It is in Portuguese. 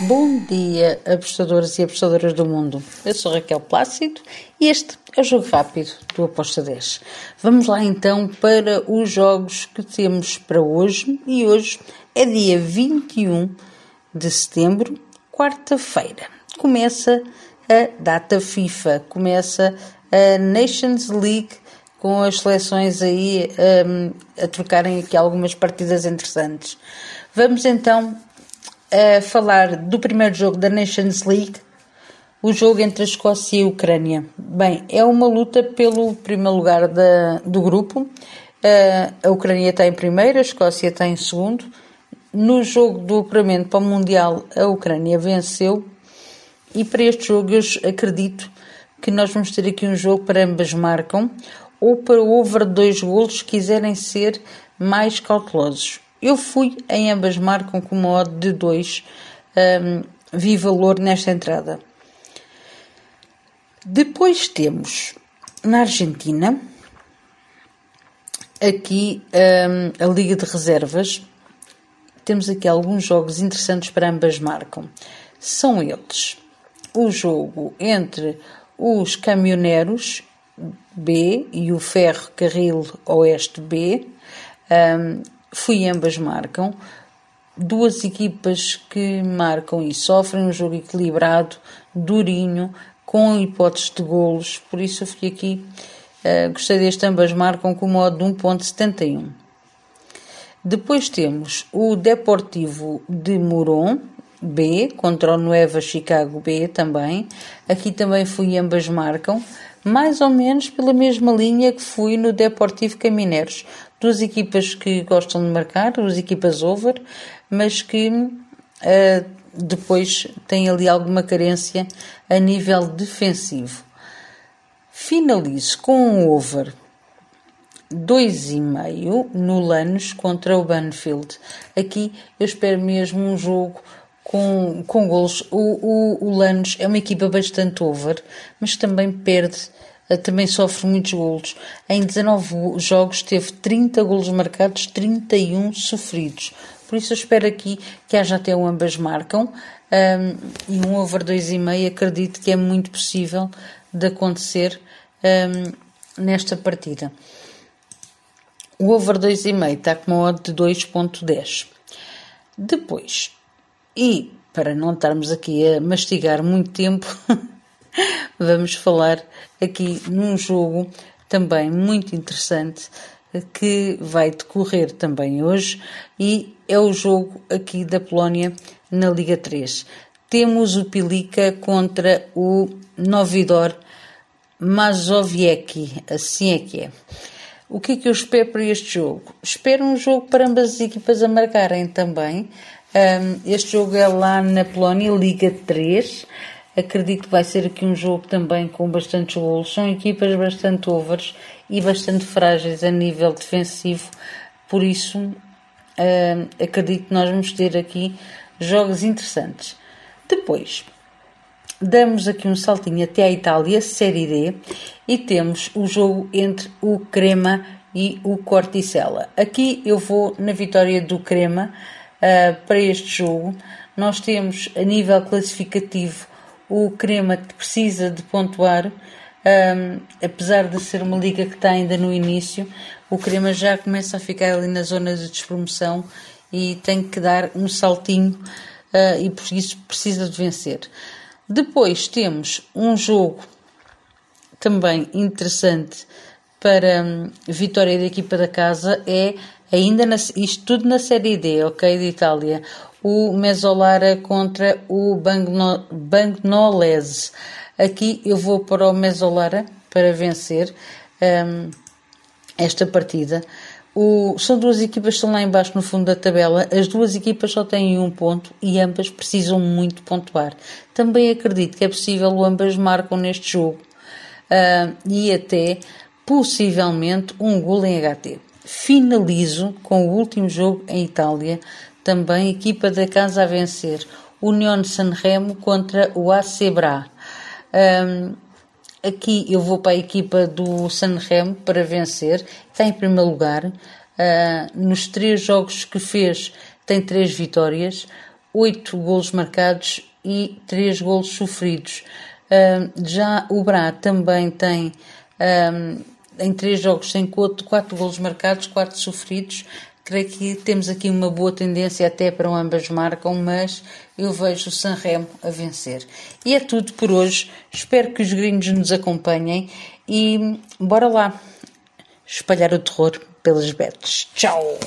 Bom dia, apostadores e apostadoras do mundo. Eu sou Raquel Plácido e este é o Jogo Rápido do Aposta 10. Vamos lá então para os jogos que temos para hoje e hoje é dia 21 de setembro, quarta-feira. Começa a data FIFA, começa a Nations League com as seleções aí um, a trocarem aqui algumas partidas interessantes. Vamos então a falar do primeiro jogo da Nations League, o jogo entre a Escócia e a Ucrânia. Bem, é uma luta pelo primeiro lugar da, do grupo. a Ucrânia está em primeiro, a Escócia está em segundo. No jogo do apuramento para o Mundial, a Ucrânia venceu. E para este jogo, eu acredito que nós vamos ter aqui um jogo para ambas marcam ou para over dois golos, se quiserem ser mais cautelosos. Eu fui em ambas marcam com uma odd de 2. Um, vi valor nesta entrada. Depois temos na Argentina aqui um, a Liga de Reservas. Temos aqui alguns jogos interessantes para ambas marcam. São eles o jogo entre os caminhoneiros B e o Ferro Carril Oeste B. Um, fui ambas marcam. Duas equipas que marcam e sofrem um jogo equilibrado, durinho, com hipóteses de golos, por isso eu fiquei aqui. Uh, gostei deste ambas marcam com o modo de 1.71. Depois temos o Deportivo de Moron, B, contra o Nueva Chicago B também. Aqui também fui ambas marcam mais ou menos pela mesma linha que fui no Deportivo Camineiros. Duas equipas que gostam de marcar, duas equipas over, mas que uh, depois têm ali alguma carência a nível defensivo. Finalizo com um over 2,5 no Lanús contra o Banfield. Aqui eu espero mesmo um jogo com, com golos. O, o, o Lanús é uma equipa bastante over, mas também perde, eh, também sofre muitos golos. Em 19 jogos teve 30 golos marcados, 31 sofridos. Por isso eu espero aqui que haja até um ambas marcam um, e um over 2,5 acredito que é muito possível de acontecer um, nesta partida. O over 2,5 está com uma odd de 2.10. Depois, e para não estarmos aqui a mastigar muito tempo, vamos falar aqui num jogo também muito interessante que vai decorrer também hoje e é o jogo aqui da Polónia na Liga 3. Temos o Pilica contra o Novidor Mazowiecki, assim é que é. O que é que eu espero para este jogo? Espero um jogo para ambas as equipas a marcarem também, este jogo é lá na Polónia, Liga 3. Acredito que vai ser aqui um jogo também com bastantes golos. São equipas bastante overs e bastante frágeis a nível defensivo. Por isso, acredito que nós vamos ter aqui jogos interessantes. Depois, damos aqui um saltinho até a Itália, Série D, e temos o jogo entre o Crema e o Corticella. Aqui eu vou na vitória do Crema uh, para este jogo. Nós temos a nível classificativo o Crema que precisa de pontuar, um, apesar de ser uma liga que está ainda no início, o Crema já começa a ficar ali na zona de despromoção e tem que dar um saltinho uh, e por isso precisa de vencer. Depois temos um jogo também interessante para um, vitória da equipa da casa é ainda na, isto tudo na Série D, ok, de Itália, o Mesolara contra o Bagnolese. Aqui eu vou para o Mesolara para vencer um, esta partida. O, são duas equipas que estão lá embaixo no fundo da tabela. As duas equipas só têm um ponto e ambas precisam muito pontuar. Também acredito que é possível ambas marcam neste jogo uh, e até possivelmente um gol em HT finalizo com o último jogo em Itália, também equipa da casa a vencer, União Sanremo contra o AC Bra. Um, aqui eu vou para a equipa do Sanremo para vencer, está em primeiro lugar. Uh, nos três jogos que fez, tem três vitórias. 8 golos marcados e 3 golos sofridos. Já o Bra também tem um, em 3 jogos sem 4 golos marcados, 4 sofridos. Creio que temos aqui uma boa tendência até para ambas marcam, mas eu vejo o Sanremo a vencer. E é tudo por hoje. Espero que os gringos nos acompanhem e bora lá espalhar o terror pelas betes. Tchau!